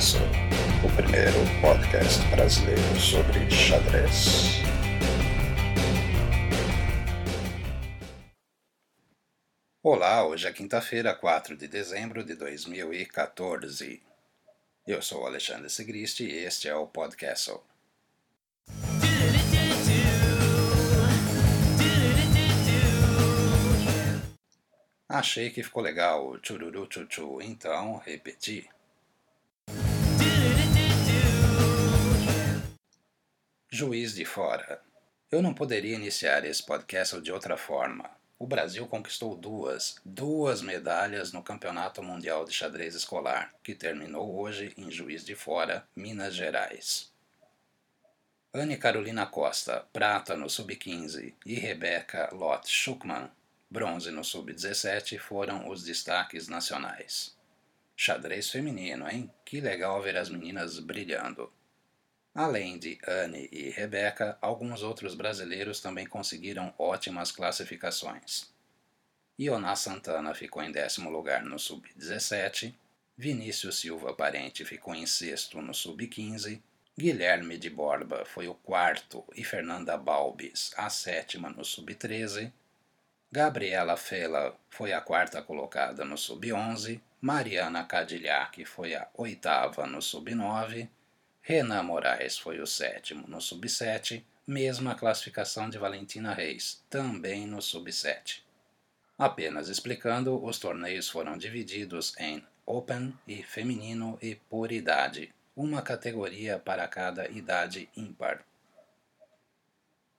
Podcast, o primeiro podcast brasileiro sobre xadrez. Olá, hoje é quinta-feira, 4 de dezembro de 2014. Eu sou Alexandre Segristi e este é o Podcast. Achei que ficou legal o chururu chuchu, então repeti. Juiz de Fora. Eu não poderia iniciar esse podcast de outra forma. O Brasil conquistou duas, duas medalhas no Campeonato Mundial de Xadrez Escolar, que terminou hoje em Juiz de Fora, Minas Gerais. Anne Carolina Costa, prata no Sub-15, e Rebeca Lott Schuckmann, bronze no sub-17 foram os destaques nacionais. Xadrez feminino, hein? Que legal ver as meninas brilhando. Além de Anne e Rebeca, alguns outros brasileiros também conseguiram ótimas classificações. Ioná Santana ficou em décimo lugar no sub-17, Vinícius Silva Parente ficou em sexto no sub-15, Guilherme de Borba foi o quarto e Fernanda Balbis a sétima no sub-13, Gabriela Fela foi a quarta colocada no sub-11, Mariana Cadillac foi a oitava no sub-9, Renan Moraes foi o sétimo no sub-7, mesma classificação de Valentina Reis, também no sub-7. Apenas explicando, os torneios foram divididos em Open e Feminino e por idade, uma categoria para cada idade ímpar.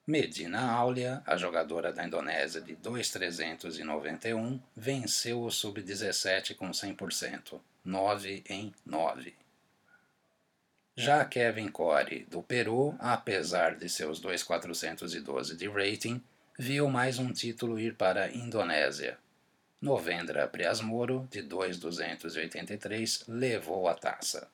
Medina Aulia, a jogadora da Indonésia de 2,391, venceu o sub-17 com 100%, 9 em 9. Já Kevin Core, do Peru, apesar de seus 2,412 de rating, viu mais um título ir para a Indonésia. Novendra Priasmoro, de 2,283, levou a taça.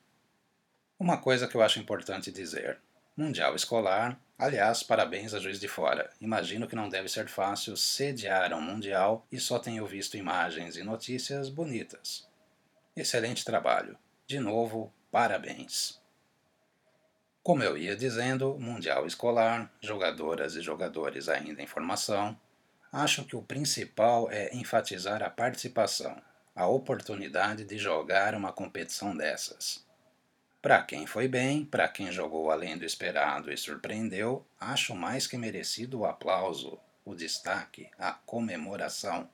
Uma coisa que eu acho importante dizer: Mundial Escolar Aliás, parabéns a Juiz de Fora. Imagino que não deve ser fácil sediar um Mundial e só tenho visto imagens e notícias bonitas. Excelente trabalho. De novo, parabéns. Como eu ia dizendo, Mundial Escolar, jogadoras e jogadores ainda em formação, acho que o principal é enfatizar a participação, a oportunidade de jogar uma competição dessas. Para quem foi bem, para quem jogou além do esperado e surpreendeu, acho mais que merecido o aplauso, o destaque, a comemoração.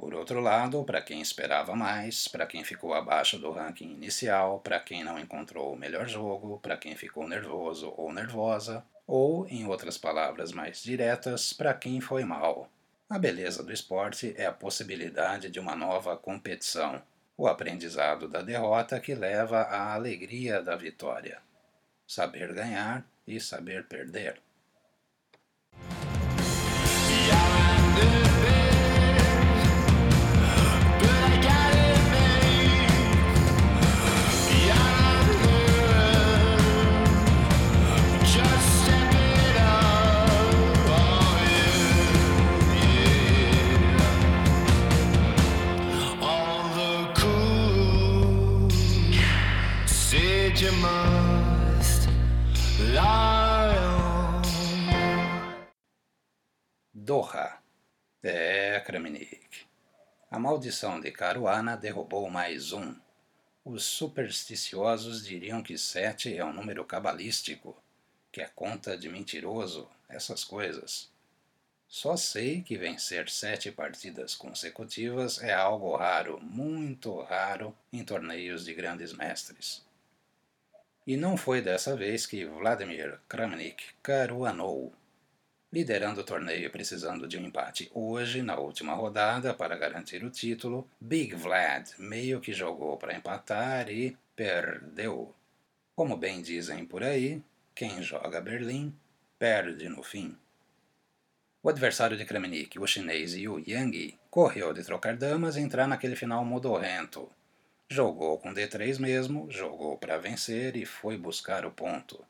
Por outro lado, para quem esperava mais, para quem ficou abaixo do ranking inicial, para quem não encontrou o melhor jogo, para quem ficou nervoso ou nervosa, ou, em outras palavras mais diretas, para quem foi mal. A beleza do esporte é a possibilidade de uma nova competição, o aprendizado da derrota que leva à alegria da vitória. Saber ganhar e saber perder. Doha. É, Kramnik. A maldição de Caruana derrubou mais um. Os supersticiosos diriam que sete é um número cabalístico, que é conta de mentiroso, essas coisas. Só sei que vencer sete partidas consecutivas é algo raro, muito raro, em torneios de grandes mestres. E não foi dessa vez que Vladimir Kramnik caruanou liderando o torneio precisando de um empate hoje na última rodada para garantir o título, Big Vlad meio que jogou para empatar e perdeu. Como bem dizem por aí, quem joga Berlim perde no fim. O adversário de Kramnik, o chinês Yu Yang, correu de trocar damas e entrar naquele final modorrento. Jogou com D3 mesmo, jogou para vencer e foi buscar o ponto.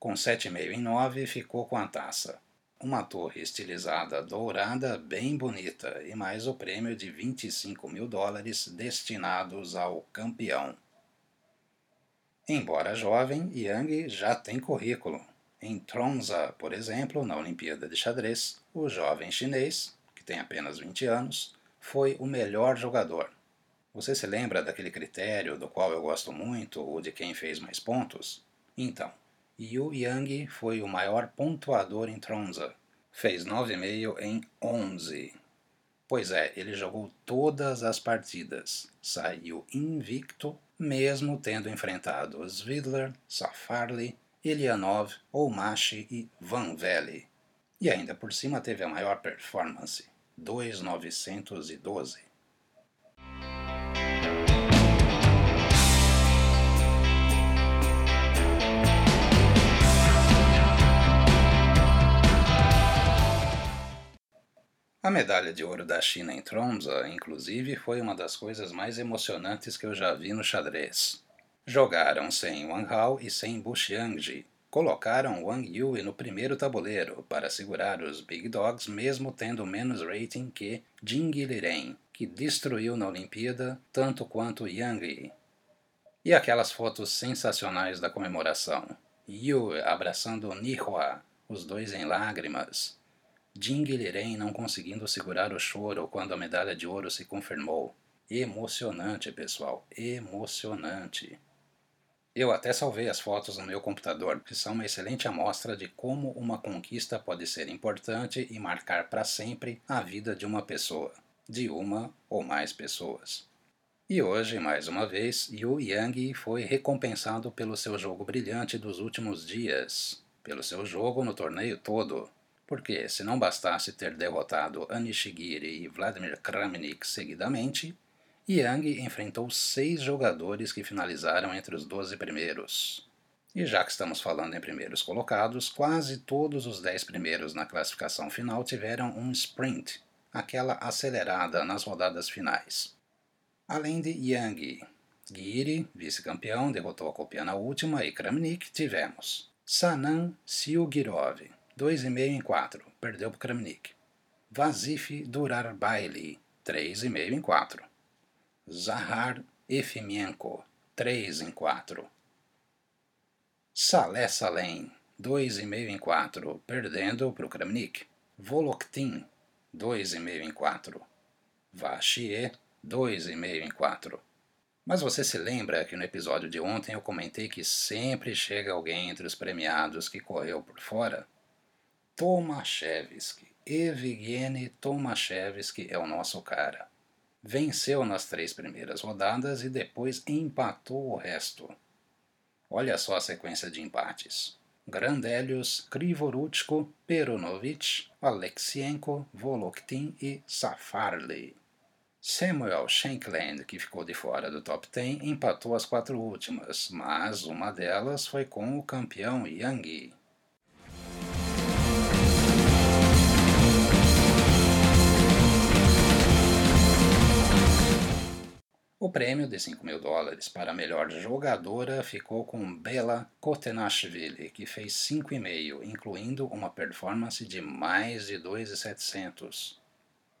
Com 7,5 em 9, ficou com a taça uma torre estilizada dourada bem bonita e mais o prêmio de 25 mil dólares destinados ao campeão. Embora jovem, Yang já tem currículo. Em Tromsø, por exemplo, na Olimpíada de Xadrez, o jovem chinês, que tem apenas 20 anos, foi o melhor jogador. Você se lembra daquele critério do qual eu gosto muito, o de quem fez mais pontos? Então, Yu Yang foi o maior pontuador em Tromsø. Fez 9,5 em 11. Pois é, ele jogou todas as partidas. Saiu invicto, mesmo tendo enfrentado Svidler, Safarli Ilianov, Oumachi e Van Velle. E ainda por cima teve a maior performance, 2.912. A medalha de ouro da China em Tromsø, inclusive, foi uma das coisas mais emocionantes que eu já vi no xadrez. Jogaram sem Wang Hao e sem Bu Xiangji. Colocaram Wang Yue no primeiro tabuleiro para segurar os Big Dogs, mesmo tendo menos rating que Jing Liren, que destruiu na Olimpíada tanto quanto Yang Yi. E aquelas fotos sensacionais da comemoração. Yue abraçando Nihua, os dois em lágrimas. Jing Liren não conseguindo segurar o choro quando a medalha de ouro se confirmou. Emocionante, pessoal, emocionante. Eu até salvei as fotos no meu computador, que são uma excelente amostra de como uma conquista pode ser importante e marcar para sempre a vida de uma pessoa, de uma ou mais pessoas. E hoje, mais uma vez, Yu Yang foi recompensado pelo seu jogo brilhante dos últimos dias, pelo seu jogo no torneio todo. Porque, se não bastasse ter derrotado Anishigiri e Vladimir Kramnik seguidamente, Yang enfrentou seis jogadores que finalizaram entre os 12 primeiros. E já que estamos falando em primeiros colocados, quase todos os 10 primeiros na classificação final tiveram um sprint, aquela acelerada nas rodadas finais. Além de Yang, Giri, vice-campeão, derrotou a copia na última, e Kramnik tivemos Sanan Siugirov, 2,5 em 4, perdeu para Kramnik. Vasif Durarbaili, 3,5 em 4. Zahar Efimienko, 3 em 4. Salé Salem, 2,5 em 4, perdendo para o Kramnik. Voloktin, 2,5 em 4. Vachier, 2,5 em 4. Mas você se lembra que no episódio de ontem eu comentei que sempre chega alguém entre os premiados que correu por fora? Tomaszewski, Evgeny Tomaszewski é o nosso cara venceu nas três primeiras rodadas e depois empatou o resto. Olha só a sequência de empates. Grandelius, Krivorutsko, Peronovich, Alexienko, Voloktin e Safarli. Samuel Shankland, que ficou de fora do top 10, empatou as quatro últimas, mas uma delas foi com o campeão Yang. O prêmio de 5 mil dólares para a melhor jogadora ficou com Bela Kotenashvili, que fez 5,5, incluindo uma performance de mais de 2,700.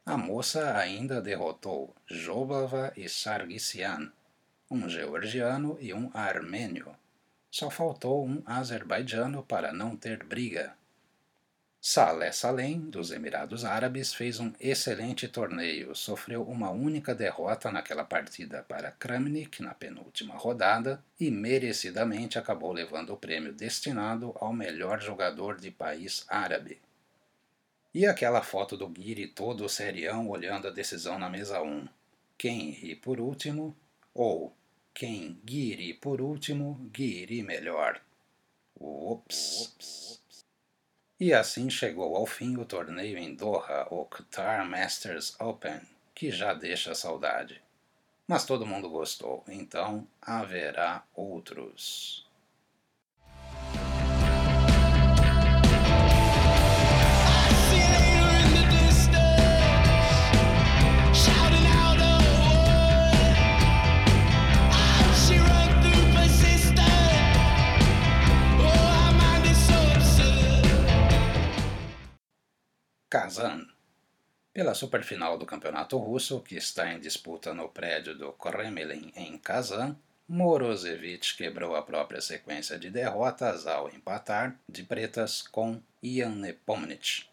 A moça ainda derrotou Joblava e Sargsyan, um georgiano e um armênio. Só faltou um azerbaijano para não ter briga. Saleh Salem, dos Emirados Árabes, fez um excelente torneio. Sofreu uma única derrota naquela partida para Kramnik na penúltima rodada e merecidamente acabou levando o prêmio destinado ao melhor jogador de país árabe. E aquela foto do Guiri todo serião olhando a decisão na mesa 1. Quem ri por último? Ou quem Guiri por último, Guiri melhor. Ups. Ups. E assim chegou ao fim o torneio em Doha, o Qatar Masters Open, que já deixa saudade. Mas todo mundo gostou, então haverá outros. Kazan. Pela superfinal do campeonato russo, que está em disputa no prédio do Kremlin em Kazan, Morozevich quebrou a própria sequência de derrotas ao empatar de pretas com Ian Nepomniachtchi.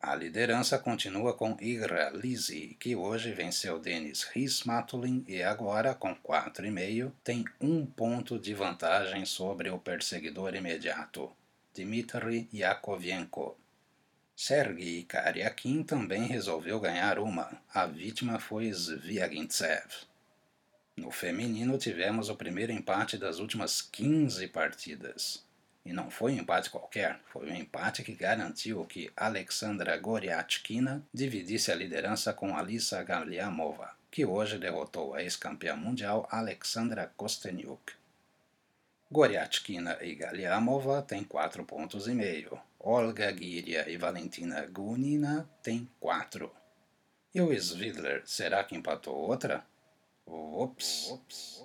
A liderança continua com Igra Lisi, que hoje venceu Denis Rismatulin e agora, com 4,5, tem um ponto de vantagem sobre o perseguidor imediato, Dmitry Yakovenko. Sergei Karyakin também resolveu ganhar uma. A vítima foi Zviagintsev. No feminino tivemos o primeiro empate das últimas 15 partidas. E não foi um empate qualquer, foi um empate que garantiu que Alexandra Goriatkina dividisse a liderança com Alisa Galiamova, que hoje derrotou a ex-campeã mundial Alexandra Kosteniuk. Goriatkina e Galiamova têm 4 pontos e meio. Olga Giria e Valentina Gunina têm 4. E o Svidler, será que empatou outra? Ops. Ops.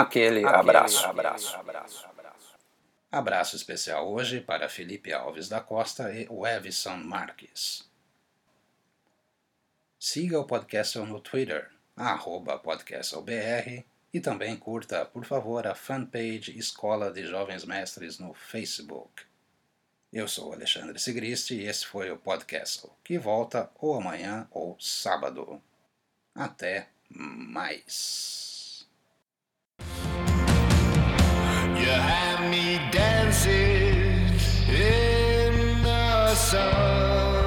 Aquele, abraço. abraço. Abraço especial hoje para Felipe Alves da Costa e Wevison Marques. Siga o podcast no Twitter, arroba podcastlbr, e também curta, por favor, a fanpage Escola de Jovens Mestres no Facebook. Eu sou Alexandre Sigrist e esse foi o podcast, que volta ou amanhã ou sábado. Até mais. You me dancing in the sun.